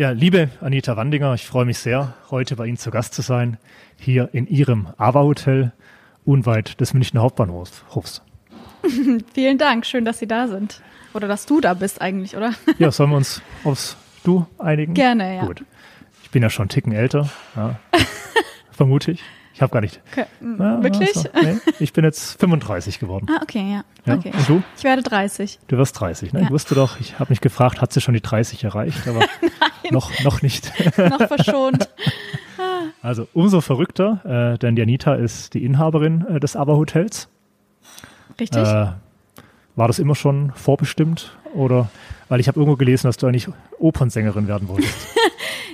Ja, liebe Anita Wandinger, ich freue mich sehr, heute bei Ihnen zu Gast zu sein, hier in Ihrem AWA-Hotel unweit des Münchner Hauptbahnhofs. Vielen Dank, schön, dass Sie da sind. Oder dass du da bist eigentlich, oder? Ja, sollen wir uns aufs Du einigen? Gerne, ja. Gut. Ich bin ja schon einen Ticken älter, ja. vermute ich. Ich habe gar nicht. Okay. Ja, Wirklich? Also, nee, ich bin jetzt 35 geworden. Ah, okay, ja. ja. Okay. Und du? Ich werde 30. Du wirst 30, ne? Ja. Ich wusste doch, ich habe mich gefragt, hat sie schon die 30 erreicht, aber noch, noch nicht. Noch verschont. Also umso verrückter, äh, denn die Anita ist die Inhaberin äh, des ABBA Hotels. Richtig? Äh, war das immer schon vorbestimmt oder weil ich habe irgendwo gelesen, dass du eigentlich Opernsängerin werden wolltest.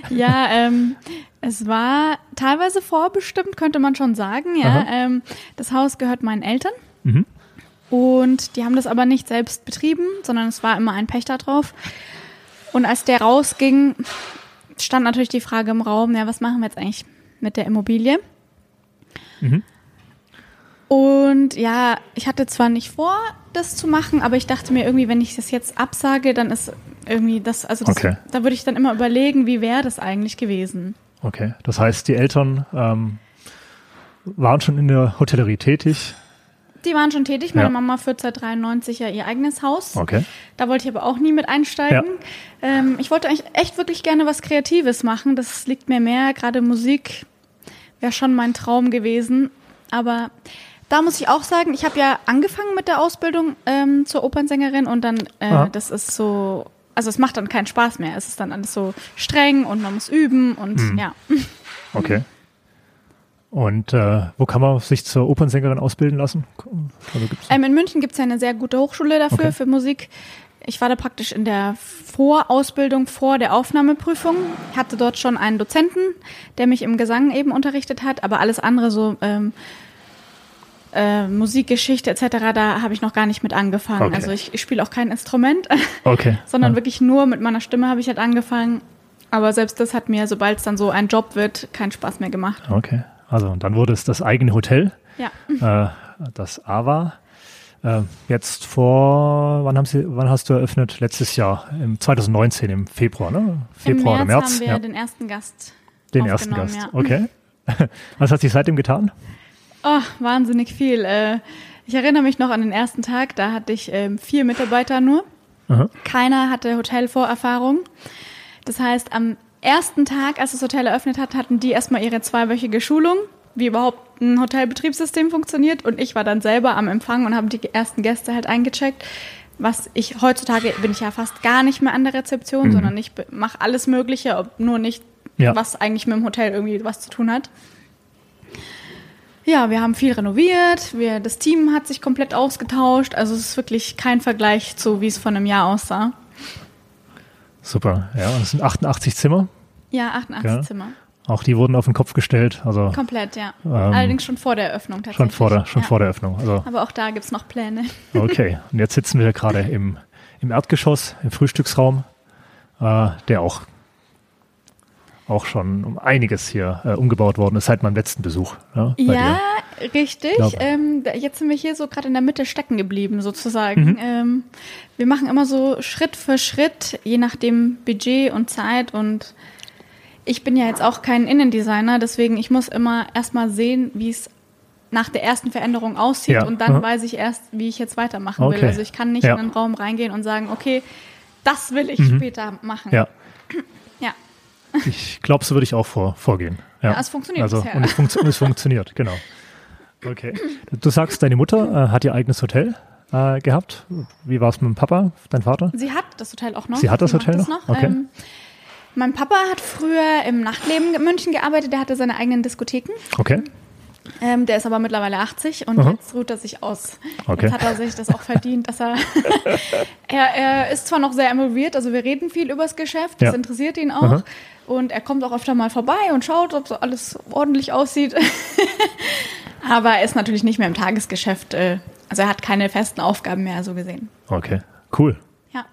Ja, ähm, es war teilweise vorbestimmt, könnte man schon sagen. Ja, ähm, das Haus gehört meinen Eltern Mhm. und die haben das aber nicht selbst betrieben, sondern es war immer ein Pächter drauf. Und als der rausging, stand natürlich die Frage im Raum: Ja, was machen wir jetzt eigentlich mit der Immobilie? Mhm. Und ja, ich hatte zwar nicht vor, das zu machen, aber ich dachte mir irgendwie, wenn ich das jetzt absage, dann ist irgendwie das, also das, Okay. da würde ich dann immer überlegen, wie wäre das eigentlich gewesen. Okay, das heißt, die Eltern ähm, waren schon in der Hotellerie tätig. Die waren schon tätig. Meine Ja. Mama führt seit 93 ja ihr eigenes Haus. Okay. Da wollte ich aber auch nie mit einsteigen. Ähm, ich wollte eigentlich echt wirklich gerne was Kreatives machen. Das liegt mir mehr. Gerade Musik wäre schon mein Traum gewesen. Aber da muss ich auch sagen, ich habe ja angefangen mit der Ausbildung ähm, zur Opernsängerin und dann, äh, das ist so, also es macht dann keinen Spaß mehr. Es ist dann alles so streng und man muss üben und Mhm. ja. Okay. Und äh, wo kann man sich zur Opernsängerin ausbilden lassen? Also Ähm, in München gibt es ja eine sehr gute Hochschule dafür, Okay. für Musik. Ich war da praktisch in der Vorausbildung vor der Aufnahmeprüfung, hatte dort schon einen Dozenten, der mich im Gesang eben unterrichtet hat, aber alles andere so ähm, äh, Musikgeschichte etc., da habe ich noch gar nicht mit angefangen. Okay. Also ich, ich spiele auch kein Instrument, okay. sondern ja. wirklich nur mit meiner Stimme habe ich halt angefangen. Aber selbst das hat mir, sobald es dann so ein Job wird, keinen Spaß mehr gemacht. Okay. Also dann wurde es das eigene Hotel, Ja. äh, das AWA. Äh, jetzt vor, wann, haben Sie, wann hast du eröffnet? Letztes Jahr, im 2019, im Februar, ne? Februar Im März oder März? haben wir ja, den ersten Gast den ersten Gast. ja. Okay. Was hat sich seitdem getan? Oh, wahnsinnig viel. Äh, ich erinnere mich noch an den ersten Tag, da hatte ich ähm, vier Mitarbeiter nur. Aha. Keiner hatte Hotelvorerfahrung. Das heißt, am ersten Tag, als das Hotel eröffnet hat, hatten die erstmal ihre zweiwöchige Schulung, wie überhaupt ein Hotelbetriebssystem funktioniert. Und ich war dann selber am Empfang und habe die ersten Gäste halt eingecheckt. Was ich heutzutage bin ich ja fast gar nicht mehr an der Rezeption, sondern ich mache alles Mögliche, ob nur nicht, Ja. was eigentlich mit dem Hotel irgendwie was zu tun hat. Ja, wir haben viel renoviert, wir, das Team hat sich komplett ausgetauscht. Also es ist wirklich kein Vergleich zu, wie es vor einem Jahr aussah. Super. Ja, und es sind 88 Zimmer. Ja, 88 Ja. Zimmer. Auch die wurden auf den Kopf gestellt. Also Komplett, ja. Ähm, Allerdings schon vor der Eröffnung tatsächlich. schon vor der, schon ja. vor der Öffnung. Also Aber auch da gibt's noch Pläne. Okay, und jetzt sitzen wir gerade im, im Erdgeschoss, im Frühstücksraum, äh, der auch, auch schon um einiges hier äh, umgebaut worden ist seit meinem letzten Besuch. Ja, bei Ja, richtig. Glaub- Ähm, jetzt sind wir hier so gerade in der Mitte stecken geblieben, sozusagen. Mhm. Ähm, wir machen immer so Schritt für Schritt, je nachdem Budget und Zeit. Und ich bin ja jetzt auch kein Innendesigner, deswegen ich muss immer erstmal sehen, wie es nach der ersten Veränderung aussieht Ja, und dann aha. weiß ich erst, wie ich jetzt weitermachen will. Okay. Also ich kann nicht Ja. in einen Raum reingehen und sagen, okay, das will ich Mhm. später machen. Ja, ja. Ich glaube, so würde ich auch vor, vorgehen. Ja, Ja, es funktioniert also, bisher. Und es, funktio es funktioniert, genau. Okay. Du sagst, deine Mutter äh, hat ihr eigenes Hotel äh, gehabt. Wie war es mit dem Papa, dein Vater? Sie hat das Hotel auch noch. Sie hat das macht Hotel noch? Okay. Ähm, mein Papa hat früher im Nachtleben in München gearbeitet. Der hatte seine eigenen Diskotheken. Okay. Ähm, der ist aber mittlerweile 80 und Aha. jetzt ruht er sich aus. Okay. Jetzt hat er sich das auch verdient, dass er, er. Er ist zwar noch sehr involviert, also wir reden viel übers Geschäft, das Ja. interessiert ihn auch. Aha. Und er kommt auch öfter mal vorbei und schaut, ob so alles ordentlich aussieht. aber er ist natürlich nicht mehr im Tagesgeschäft. Äh, also er hat keine festen Aufgaben mehr, so gesehen. Okay. Cool. Ja.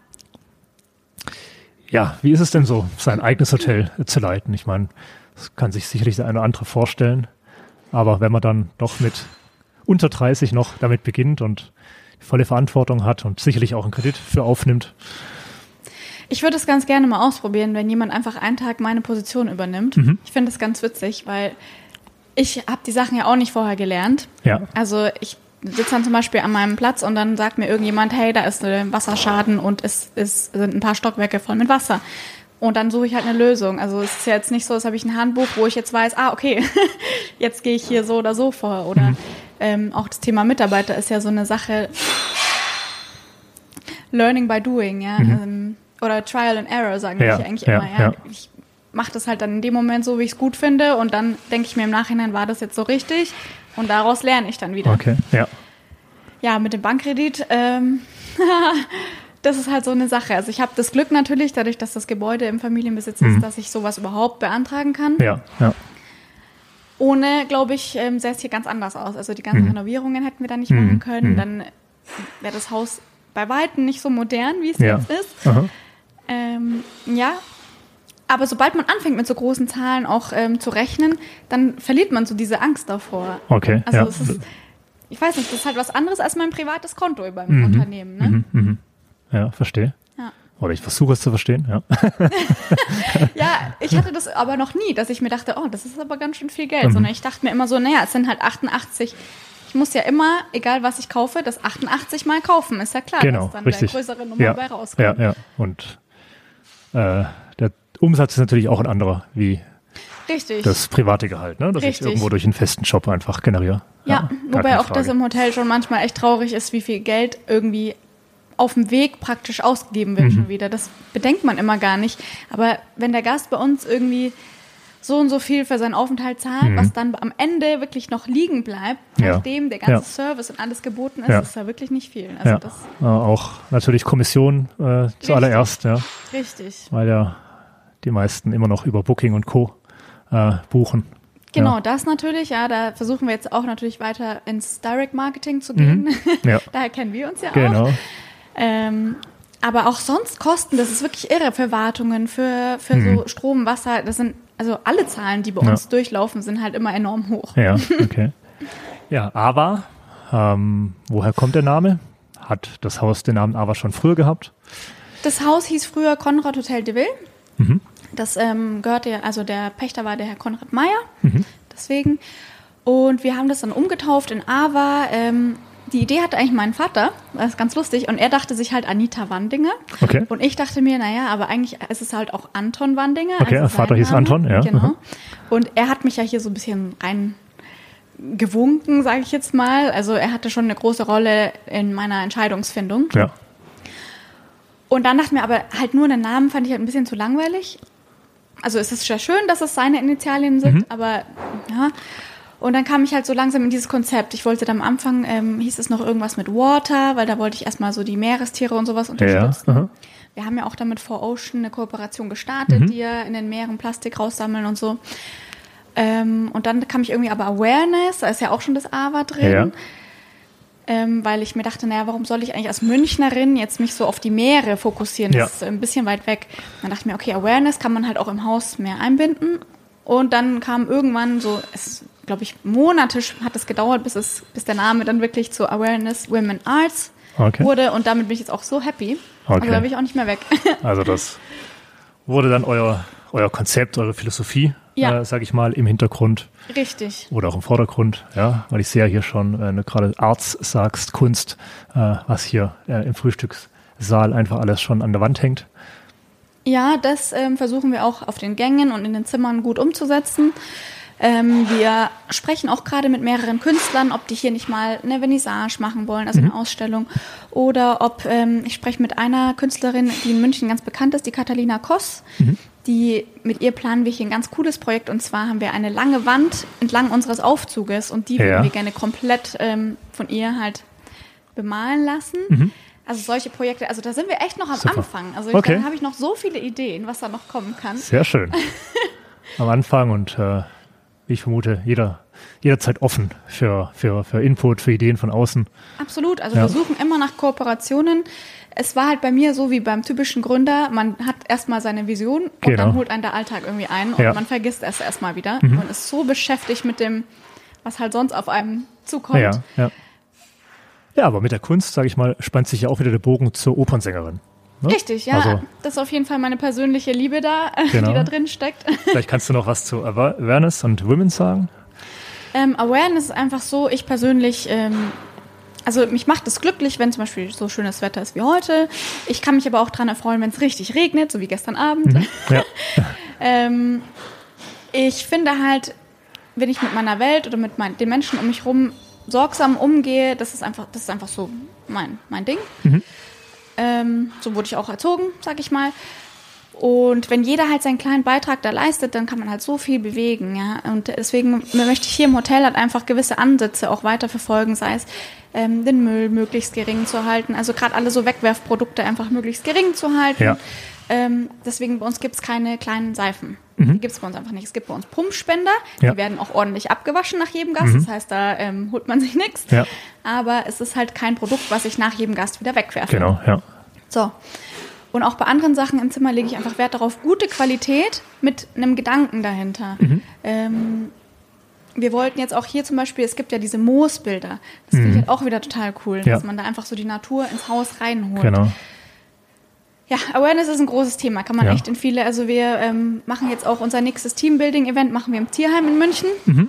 Ja, wie ist es denn so, sein eigenes Hotel zu leiten? Ich meine, das kann sich sicherlich der eine oder andere vorstellen. Aber wenn man dann doch mit unter 30 noch damit beginnt und volle Verantwortung hat und sicherlich auch einen Kredit für aufnimmt. Ich würde es ganz gerne mal ausprobieren, wenn jemand einfach einen Tag meine Position übernimmt. Mhm. Ich finde das ganz witzig, weil ich habe die Sachen ja auch nicht vorher gelernt. Ja. Also ich sitze dann zum Beispiel an meinem Platz und dann sagt mir irgendjemand, hey, da ist ein Wasserschaden und es, es sind ein paar Stockwerke voll mit Wasser. Und dann suche ich halt eine Lösung. Also es ist ja jetzt nicht so, als habe ich ein Handbuch, wo ich jetzt weiß, ah, okay, jetzt gehe ich hier so oder so vor. Oder Mhm. ähm, auch das Thema Mitarbeiter ist ja so eine Sache, Learning by doing, ja. Ähm, oder Trial and Error, sagen Mhm. Ja, wir eigentlich ja, immer. Ja. ja. Ich mache das halt dann in dem Moment so, wie ich es gut finde. Und dann denke ich mir im Nachhinein, war das jetzt so richtig? Und daraus lerne ich dann wieder. Okay, ja. Ja, mit dem Bankkredit, ähm, das ist halt so eine Sache. Also ich habe das Glück natürlich, dadurch, dass das Gebäude im Familienbesitz ist, dass ich sowas überhaupt beantragen kann. Ja, ja. Ohne, glaube ich, ähm, sähe es hier ganz anders aus. Also die ganzen Renovierungen hätten wir da nicht machen können. Dann wäre das Haus bei Weitem nicht so modern, wie es Ja. jetzt ist. Aha. Ähm, ja. Aber sobald man anfängt mit so großen Zahlen auch ähm, zu rechnen, dann verliert man so diese Angst davor. Okay, Also ja. es ist, ich weiß nicht, das ist halt was anderes als mein privates Konto beim Unternehmen. Ne? Mhm, mhm. Ja, verstehe. Ja. Oder ich versuche es zu verstehen, ja. Ja, ich hatte das aber noch nie, dass ich mir dachte, oh, das ist aber ganz schön viel Mhm. Geld. Sondern ich dachte mir immer so, naja, es sind halt 88. Ich muss ja immer, egal was ich kaufe, das 88 mal kaufen. Ist ja klar, genau, dass dann richtig. der größere Nummer ja, bei rauskommt. ja, ja. Und äh, der Umsatz ist natürlich auch ein anderer, wie Richtig. das private Gehalt, ne? das ich irgendwo durch einen festen Job einfach generiere. ja, gar wobei auch das im Hotel schon manchmal echt traurig ist, wie viel Geld irgendwie auf dem Weg praktisch ausgegeben wird Mhm. schon wieder. Das bedenkt man immer gar nicht. Aber wenn der Gast bei uns irgendwie so und so viel für seinen Aufenthalt zahlt, was dann am Ende wirklich noch liegen bleibt, Mhm. Ja. nachdem der ganze. Service und alles geboten ist, ist da wirklich nicht viel. Also das äh, auch natürlich Kommission äh, zuallererst, ja, richtig. weil ja die meisten immer noch über Booking und Co. Äh, buchen. Genau, Ja. das natürlich, ja, da versuchen wir jetzt auch natürlich weiter ins Direct Marketing zu gehen. Ja, Daher kennen wir uns ja auch. genau. Ähm, aber auch sonst Kosten, das ist wirklich irre für Wartungen, für, für Mhm. so Strom, Wasser, das sind, also alle Zahlen, die bei Ja. uns durchlaufen, sind halt immer enorm hoch. Ja, okay. Ja, Ava, ähm, woher kommt der Name? Hat das Haus den Namen Ava schon früher gehabt? Das Haus hieß früher Konrad Hotel de Ville. Mhm. Das ähm, gehörte, also der Pächter war der Herr Konrad Meyer, Mhm. deswegen. Und wir haben das dann umgetauft in Ava. Ähm, die Idee hatte eigentlich mein Vater, das ist ganz lustig, und er dachte sich halt Anita Wandinger. Okay. Und ich dachte mir, naja, aber eigentlich ist es halt auch Anton Wandinger. Okay, also Vater hieß Name. Anton, ja. Genau. Mhm. Und er hat mich ja hier so ein bisschen rein gewunken, sage ich jetzt mal. Also er hatte schon eine große Rolle in meiner Entscheidungsfindung. Ja, Und dann dachte mir aber halt nur den Namen fand ich halt ein bisschen zu langweilig. Also es ist ja schön, dass es seine Initialien sind, Mhm. aber ja. Und dann kam ich halt so langsam in dieses Konzept. Ich wollte dann am Anfang, ähm, hieß es noch irgendwas mit Water, weil da wollte ich erstmal so die Meerestiere und sowas ja, unterstützen. aha. Wir haben ja auch damit For Ocean eine Kooperation gestartet, Mhm. die ja in den Meeren Plastik raussammeln und so. Ähm, und dann kam ich irgendwie aber Awareness, da ist ja auch schon das AWA drin. Ja. Ähm, weil ich mir dachte, naja, warum soll ich eigentlich als Münchnerin jetzt mich so auf die Meere fokussieren? Das Ja. ist ein bisschen weit weg. Dann dachte ich mir, okay, Awareness kann man halt auch im Haus mehr einbinden. Und dann kam irgendwann so, es glaube ich, Monate hat es gedauert, bis, es, bis der Name dann wirklich zu Awareness Women Arts Okay. wurde. Und damit bin ich jetzt auch so happy. Also Okay. da bin ich auch nicht mehr weg. Also das wurde dann euer, euer Konzept, eure Philosophie, Ja. äh, sage ich mal, im Hintergrund Richtig. oder auch im Vordergrund, ja, weil ich sehe ja hier schon, äh, ne, gerade Arts sagst, Kunst, äh, was hier äh, im Frühstückssaal einfach alles schon an der Wand hängt. Ja, das ähm, versuchen wir auch auf den Gängen und in den Zimmern gut umzusetzen. Ähm, wir sprechen auch gerade mit mehreren Künstlern, ob die hier nicht mal eine Vernissage machen wollen, also eine Ausstellung. Oder ob, ähm, ich spreche mit einer Künstlerin, die in München ganz bekannt ist, die Catalina Koss. Die, mit ihr planen wir hier ein ganz cooles Projekt. Und zwar haben wir eine lange Wand entlang unseres Aufzuges und die Ja. würden wir gerne komplett ähm, von ihr halt bemalen lassen. Also solche Projekte, also da sind wir echt noch am Super. Anfang. Also Okay. da habe ich noch so viele Ideen, was da noch kommen kann. Sehr schön. Am Anfang und äh, ich vermute, jeder, jederzeit offen für, für, für Input, für Ideen von außen. Absolut. Also Ja. wir suchen immer nach Kooperationen. Es war halt bei mir so wie beim typischen Gründer, man hat erstmal seine Vision und Genau. dann holt einen der Alltag irgendwie ein und Ja. Mhm. man vergisst es erstmal wieder. Man ist so beschäftigt mit dem, was halt sonst auf einem zukommt. Ja, ja. Ja, aber mit der Kunst, sage ich mal, spannt sich ja auch wieder der Bogen zur Opernsängerin. Ne? Richtig, ja. Also, das ist auf jeden Fall meine persönliche Liebe da, Genau. die da drin steckt. vielleicht kannst du noch was zu Awa- Awareness und Women sagen. Ähm, Awareness ist einfach so, ich persönlich, ähm, also mich macht es glücklich, wenn zum Beispiel so schönes Wetter ist wie heute. Ich kann mich aber auch dran erfreuen, wenn es richtig regnet, so wie gestern Abend. Ja, Ähm, ich finde halt, wenn ich mit meiner Welt oder mit mein, den Menschen um mich rum sorgsam umgehe, das ist einfach, das ist einfach so mein, mein Ding. Ähm, so wurde ich auch erzogen, sag ich mal. Und wenn jeder halt seinen kleinen Beitrag da leistet, dann kann man halt so viel bewegen, ja. Und deswegen möchte ich hier im Hotel halt einfach gewisse Ansätze auch weiter verfolgen, sei es ähm, den Müll möglichst gering zu halten, also gerade alle so Wegwerfprodukte einfach möglichst gering zu halten. Ja. Ähm, deswegen bei uns gibt es keine kleinen Seifen. Die gibt es bei uns einfach nicht. Es gibt bei uns Pumpspender, Ja. die werden auch ordentlich abgewaschen nach jedem Gast. Das heißt, da ähm, holt man sich nichts. Ja. Aber es ist halt kein Produkt, was ich nach jedem Gast wieder wegwerfe. genau, ja. So. Und auch bei anderen Sachen im Zimmer lege ich einfach Wert darauf, gute Qualität mit einem Gedanken dahinter. Mhm. Ähm, wir wollten jetzt auch hier zum Beispiel, es gibt ja diese Moosbilder. Das finde ich halt auch wieder total cool, Mhm. Ja. dass man da einfach so die Natur ins Haus reinholt. Genau. Ja, Awareness ist ein großes Thema, kann man Ja. echt in viele. Also wir ähm, machen jetzt auch unser nächstes Teambuilding-Event, machen wir im Tierheim in München. Mhm.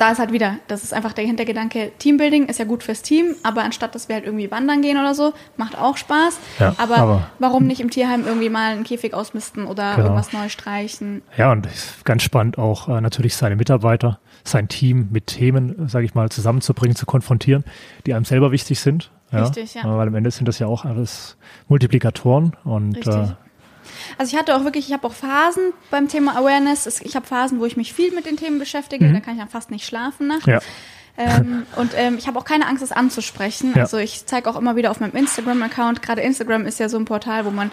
Da ist halt wieder, das ist einfach der Hintergedanke, Teambuilding ist ja gut fürs Team, aber anstatt dass wir halt irgendwie wandern gehen oder so, macht auch Spaß. Ja, aber, aber- warum nicht im Tierheim irgendwie mal einen Käfig ausmisten oder Genau. irgendwas neu streichen? Ja, und ist ganz spannend auch äh, natürlich seine Mitarbeiter, sein Team mit Themen, sage ich mal, zusammenzubringen, zu konfrontieren, die einem selber wichtig sind. Ja? Richtig, ja. Weil am Ende sind das ja auch alles Multiplikatoren und äh, Also ich hatte auch wirklich, ich habe auch Phasen beim Thema Awareness. Es- Ich habe Phasen, wo ich mich viel mit den Themen beschäftige, da kann ich dann fast nicht schlafen nachts. Mhm. ja, Ähm, und ähm, ich habe auch keine Angst, es anzusprechen. Ja. Also ich zeige auch immer wieder auf meinem Instagram-Account. Gerade Instagram ist ja so ein Portal, wo man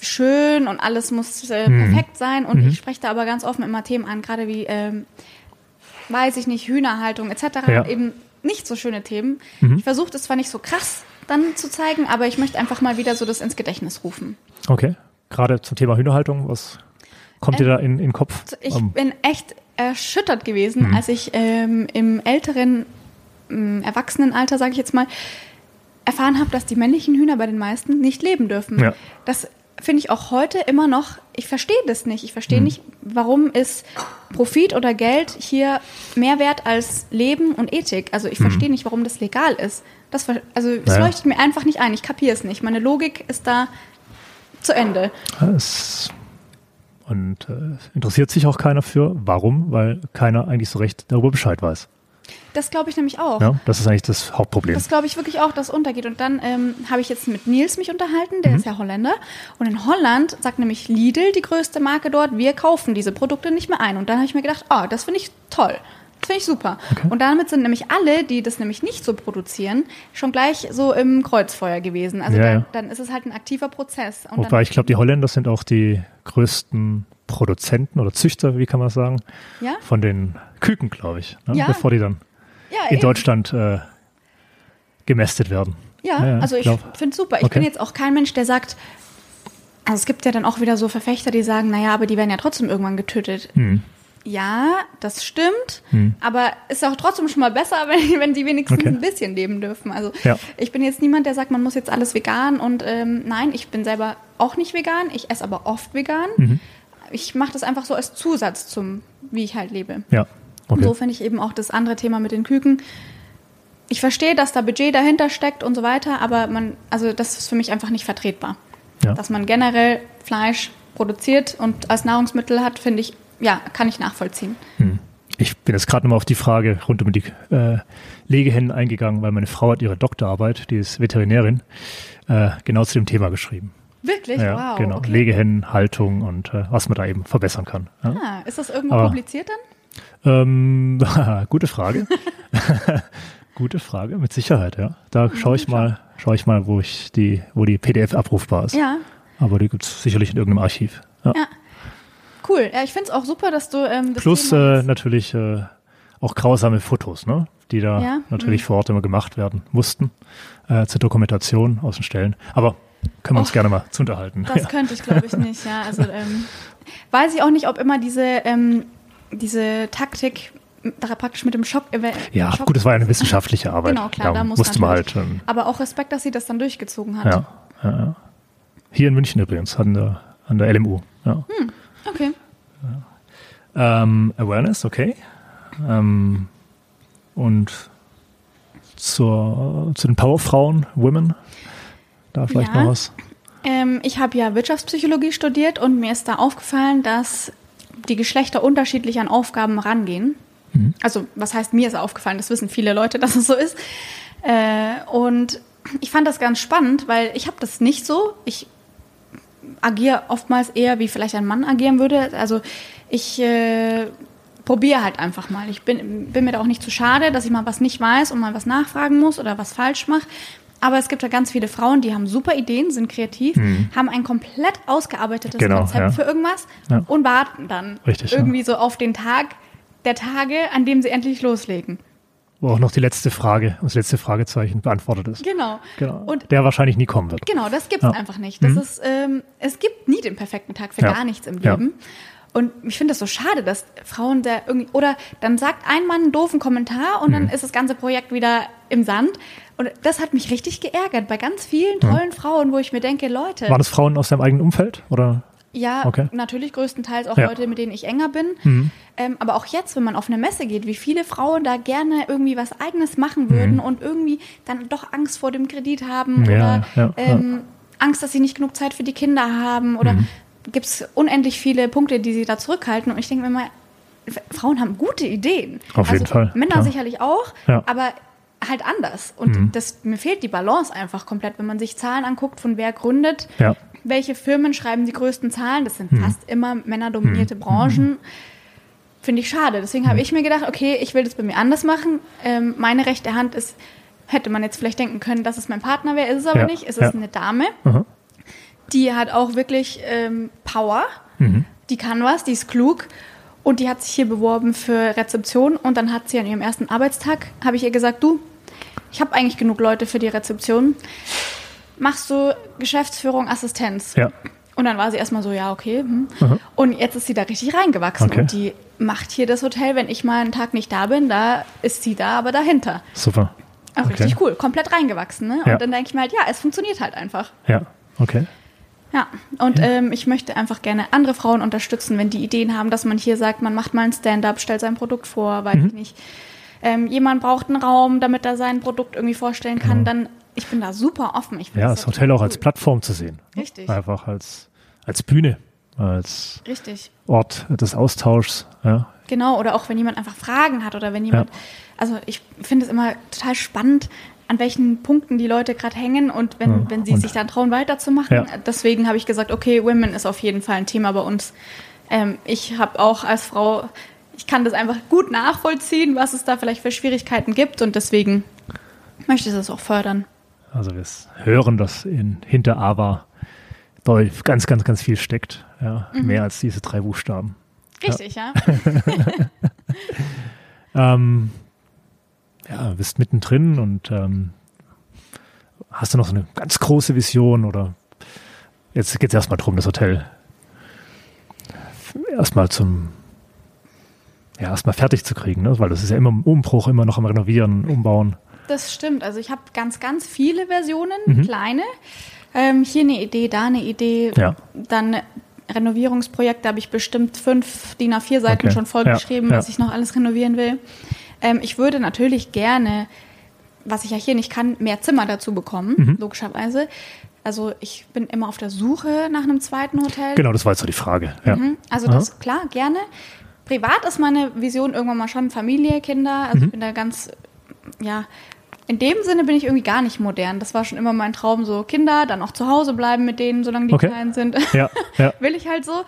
schön und alles muss äh, Mhm. perfekt sein. Und ich spreche da aber ganz offen immer Themen an, gerade wie, ähm, weiß ich nicht, Hühnerhaltung etc. Ja. Eben nicht so schöne Themen. Mhm. Ich versuche das zwar nicht so krass dann zu zeigen, aber ich möchte einfach mal wieder so das ins Gedächtnis rufen. okay. Gerade zum Thema Hühnerhaltung, was kommt dir da in, in den Kopf? Ich Ähm, bin echt erschüttert gewesen, Mhm. als ich ähm, im älteren ähm, Erwachsenenalter, sage ich jetzt mal, erfahren habe, dass die männlichen Hühner bei den meisten nicht leben dürfen. Ja. Das finde ich auch heute immer noch, ich verstehe das nicht. Ich verstehe Mhm. nicht, warum ist Profit oder Geld hier mehr wert als Leben und Ethik. Also ich verstehe nicht, warum das legal ist. Das, also es. Naja. leuchtet mir einfach nicht ein. Ich kapiere es nicht. Meine Logik ist da zu Ende. es, und äh, interessiert sich auch keiner für. Warum? Weil keiner eigentlich so recht darüber Bescheid weiß. Das glaube ich nämlich auch. Ja, das ist eigentlich das Hauptproblem. Das glaube ich wirklich auch, dass untergeht. Und dann ähm, habe ich jetzt mit Nils mich unterhalten, Mhm. der ist ja Holländer. Und in Holland sagt nämlich Lidl, die größte Marke dort, wir kaufen diese Produkte nicht mehr ein. Und dann habe ich mir gedacht, oh, das finde ich toll. Das finde ich super. Okay. Und damit sind nämlich alle, die das nämlich nicht so produzieren, schon gleich so im Kreuzfeuer gewesen. Also Ja, dann, ja. dann ist es halt ein aktiver Prozess. Und Wobei ich glaube, die Holländer sind auch die größten Produzenten oder Züchter, wie kann man sagen, ja? von den Küken, glaube ich. Ne? Ja. Bevor die dann Ja, in eben. Deutschland äh, gemästet werden. Ja, also ich finde es super. Ich Okay. bin jetzt auch kein Mensch, der sagt, also es gibt ja dann auch wieder so Verfechter, die sagen, naja, aber die werden ja trotzdem irgendwann getötet. Hm. Ja, das stimmt, aber ist auch trotzdem schon mal besser, wenn, wenn die wenigstens Okay. ein bisschen leben dürfen. Also Ja. ich bin jetzt niemand, der sagt, man muss jetzt alles vegan und ähm, nein, ich bin selber auch nicht vegan, ich esse aber oft vegan. Mhm. Ich mache das einfach so als Zusatz zum, wie ich halt lebe. Ja, okay. So finde ich eben auch das andere Thema mit den Küken. Ich verstehe, dass da Budget dahinter steckt und so weiter, aber man, also das ist für mich einfach nicht vertretbar. Ja. Dass man generell Fleisch produziert und als Nahrungsmittel hat, finde ich, ja, kann ich nachvollziehen. Ich bin jetzt gerade nochmal auf die Frage rund um die äh, Legehennen eingegangen, weil meine Frau hat ihre Doktorarbeit, die ist Veterinärin, äh, genau zu dem Thema geschrieben. Wirklich? Ja, wow. genau. Okay. Lehehennenhaltung und äh, was man da eben verbessern kann. Ja. Ah, ist das irgendwo Aber- publiziert dann? Ähm, gute Frage. gute Frage, mit Sicherheit, ja. Da schaue ich mal, schaue ich mal, wo ich die, wo die PDF abrufbar ist. Ja. Aber die gibt es sicherlich in irgendeinem Archiv. Ja. Ja. Cool. Ja, ich finde es auch super, dass du ähm, das Plus äh, natürlich äh, auch grausame Fotos, ne? die da Ja, natürlich vor Ort immer gemacht werden mussten äh, zur Dokumentation aus den Stellen. Aber können wir uns Och, gerne mal zu unterhalten. Das könnte ich, glaube ich, nicht, ja. Also ähm, weiß ich auch nicht, ob immer diese, ähm, diese Taktik da praktisch mit dem Schock. Ja, Schock gut, es war ja eine wissenschaftliche Arbeit. Genau, klar, da muss musste man halt. Ähm, Aber auch Respekt, dass sie das dann durchgezogen hat. ja, ja, ja. Hier in München übrigens, an der, an der LMU. Ja. Okay. Ähm, Awareness, okay. Ähm, und zur, zu den Powerfrauen, Women, da vielleicht Ja. noch was. Ähm, ich habe ja Wirtschaftspsychologie studiert und mir ist da aufgefallen, dass die Geschlechter unterschiedlich an Aufgaben rangehen. Also, was heißt, mir ist aufgefallen, das wissen viele Leute, dass es so ist. Äh, und ich fand das ganz spannend, weil ich habe das nicht so. Ich agiere oftmals eher, wie vielleicht ein Mann agieren würde. Also ich äh, probiere halt einfach mal. Ich bin, bin mir da auch nicht zu schade, dass ich mal was nicht weiß und mal was nachfragen muss oder was falsch mache. Aber es gibt ja ganz viele Frauen, die haben super Ideen, sind kreativ, haben ein komplett ausgearbeitetes Genau, Konzept ja. für irgendwas Ja. und warten dann Richtig, ja. irgendwie so auf den Tag der Tage, an dem sie endlich loslegen. Wo auch noch die letzte Frage, das letzte Fragezeichen beantwortet ist. Genau. Genau. Und Der wahrscheinlich nie kommen wird. Genau, das gibt's Ja. einfach nicht. Das ist, ähm, es gibt nie den perfekten Tag für Ja. gar nichts im Ja. Leben. Und ich finde das so schade, dass Frauen da irgendwie, oder dann sagt ein Mann einen doofen Kommentar und Mhm. dann ist das ganze Projekt wieder im Sand. Und das hat mich richtig geärgert bei ganz vielen tollen Frauen, wo ich mir denke, Leute, Waren das Frauen aus deinem eigenen Umfeld? Oder? ja, Okay. natürlich größtenteils auch Ja. Mhm. Leute, mit denen ich enger bin. Ähm, aber auch jetzt, wenn man auf eine Messe geht, wie viele Frauen da gerne irgendwie was Eigenes machen würden und irgendwie dann doch Angst vor dem Kredit haben Mhm. Ja, oder ja, ähm, Angst, dass sie nicht genug Zeit für die Kinder haben oder Mhm. Gibt es unendlich viele Punkte, die sie da zurückhalten. Und ich denke mir mal, Frauen haben gute Ideen. Auf jeden also, Fall, Männer klar. sicherlich auch, Ja. Mhm. aber halt anders. Und das, mir fehlt die Balance einfach komplett, wenn man sich Zahlen anguckt, von wer gründet, Ja. welche Firmen schreiben die größten Zahlen? Das sind fast immer männerdominierte Branchen. Finde ich schade. Deswegen habe ich mir gedacht, okay, ich will das bei mir anders machen. Ähm, meine rechte Hand ist, hätte man jetzt vielleicht denken können, dass es mein Partner wäre, ist es aber Ja, nicht. Es ja. ist eine Dame. Die hat auch wirklich ähm, Power. Mhm. Die kann was, die ist klug. Und die hat sich hier beworben für Rezeption. Und dann hat sie an ihrem ersten Arbeitstag, habe ich ihr gesagt, du, ich habe eigentlich genug Leute für die Rezeption. Machst du Geschäftsführung, Assistenz? Ja. Und dann war sie erstmal so, ja, okay. Hm. Und jetzt ist sie da richtig reingewachsen. Okay. Und die macht hier das Hotel, wenn ich mal einen Tag nicht da bin, da ist sie da, aber dahinter. Super. Auch Okay. richtig cool, komplett reingewachsen. Ne? Ja. Und dann denke ich mir halt, ja, es funktioniert halt einfach. Ja. Okay. Ja, und ähm, ich möchte einfach gerne andere Frauen unterstützen, wenn die Ideen haben, dass man hier sagt, man macht mal ein Stand-up, stellt sein Produkt vor, weiß Mhm. ich nicht. Ähm, jemand braucht einen Raum, damit er sein Produkt irgendwie vorstellen kann, dann, ich bin da super offen. Ich Ja, das Hotel total auch als cool. Plattform zu sehen. Richtig. Einfach als, als Bühne, als Richtig. Ort des Austauschs. Ja. Genau, oder auch wenn jemand einfach Fragen hat oder wenn jemand, Ja. also ich finde es immer total spannend, an welchen Punkten die Leute gerade hängen und wenn, Ja, wenn sie und- sich dann trauen, weiterzumachen. Ja. Deswegen habe ich gesagt, okay, Women ist auf jeden Fall ein Thema bei uns. Ähm, ich habe auch als Frau, ich kann das einfach gut nachvollziehen, was es da vielleicht für Schwierigkeiten gibt und deswegen möchte ich das auch fördern. Also wir hören, dass in, hinter deu- ganz, ganz, ganz viel steckt. Ja. Mhm. Mehr als diese drei Buchstaben. Richtig, ja? Ähm, ja, du bist mittendrin und ähm, hast du noch so eine ganz große Vision oder jetzt geht es erstmal darum, das Hotel erstmal zum ja, erstmal fertig zu kriegen, ne? weil das ist ja immer im Umbruch, immer noch am Renovieren, Umbauen. Das stimmt. Also ich habe ganz, ganz viele Versionen, kleine. Ähm, hier eine Idee, da eine Idee. Ja. Dann Renovierungsprojekte habe ich bestimmt fünf DIN A4 Seiten Okay. schon vollgeschrieben, Ja, ja. was ich noch alles renovieren will. Ähm, ich würde natürlich gerne, was ich ja hier nicht kann, mehr Zimmer dazu bekommen, Mhm. logischerweise. Also ich bin immer auf der Suche nach einem zweiten Hotel. Genau, das war jetzt so die Frage. Ja. Mhm. Also Aha. das, klar, gerne. Privat ist meine Vision irgendwann mal schon Familie, Kinder. Also Mhm. ich bin da ganz, ja, in dem Sinne bin ich irgendwie gar nicht modern. Das war schon immer mein Traum, so Kinder, dann auch zu Hause bleiben mit denen, solange die Okay. klein sind. Ja, ja. Will ich halt so.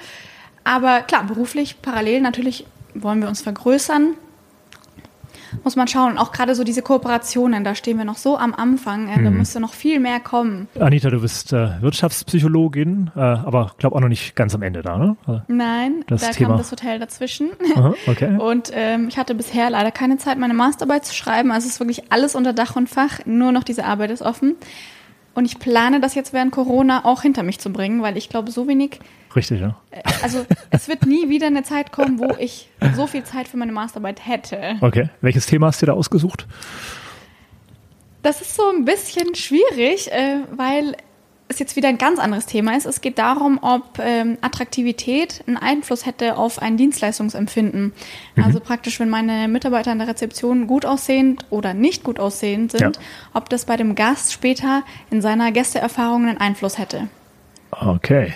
Aber klar, beruflich, parallel natürlich wollen wir uns vergrößern. Muss man schauen. Auch gerade so diese Kooperationen, da stehen wir noch so am Anfang. Äh, Da Mhm. müsste noch viel mehr kommen. Anita, du bist äh, Wirtschaftspsychologin, äh, aber glaube auch noch nicht ganz am Ende da, ne? Nein, Das da Thema. kam das Hotel dazwischen. Aha, okay. Und ähm, ich hatte bisher leider keine Zeit, meine Masterarbeit zu schreiben. Also es ist wirklich alles unter Dach und Fach. Nur noch diese Arbeit ist offen. Und ich plane das jetzt während Corona auch hinter mich zu bringen, weil ich glaube, so wenig, Richtig, ja. äh, also es wird nie wieder eine Zeit kommen, wo ich so viel Zeit für meine Masterarbeit hätte. Okay. Welches Thema hast du da ausgesucht? Das ist so ein bisschen schwierig, äh, weil ist jetzt wieder ein ganz anderes Thema ist. Es geht darum, ob ähm, Attraktivität einen Einfluss hätte auf ein Dienstleistungsempfinden. Mhm. Also praktisch, wenn meine Mitarbeiter in der Rezeption gut aussehend oder nicht gut aussehend sind, ja. ob das bei dem Gast später in seiner Gästeerfahrung einen Einfluss hätte. Okay.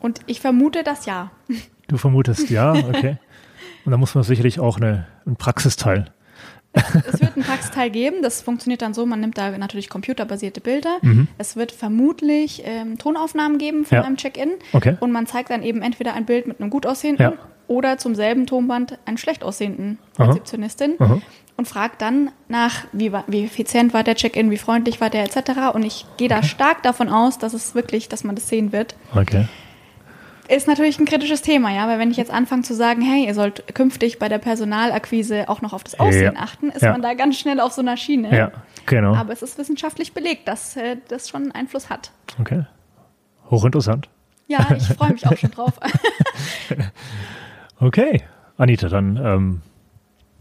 Und ich vermute das ja. Du vermutest ja, okay. Und da muss man sicherlich auch eine, einen Praxisteil es wird einen Praxisteil geben. Das funktioniert dann so, man nimmt da natürlich computerbasierte Bilder. Mhm. Es wird vermutlich ähm, Tonaufnahmen geben von ja. einem Check-in. Okay. Und man zeigt dann eben entweder ein Bild mit einem gut aussehenden ja. oder zum selben Tonband einen schlecht aussehenden Rezeptionistin. Aha. Und fragt dann nach, wie, wie effizient war der Check-in, wie freundlich war der etc. Und ich gehe da stark davon aus, dass es wirklich, dass man das sehen wird. Okay ist natürlich ein kritisches Thema, ja, weil wenn ich jetzt anfange zu sagen, hey, ihr sollt künftig bei der Personalakquise auch noch auf das Aussehen ja. achten, ist ja. man da ganz schnell auf so einer Schiene. Ja, genau. Aber es ist wissenschaftlich belegt, dass äh, das schon einen Einfluss hat. Okay. Hochinteressant. Ja, ich freue mich auch schon drauf. okay, Anita, dann ähm,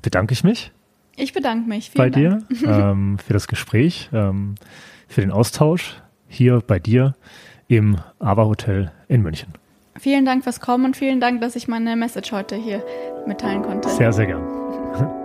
bedanke ich mich. Ich bedanke mich. Bei dir ähm, für das Gespräch, ähm, für den Austausch hier bei dir im Ava Hotel in München. Vielen Dank fürs Kommen und vielen Dank, dass ich meine Message heute hier mitteilen konnte. Sehr, sehr gern.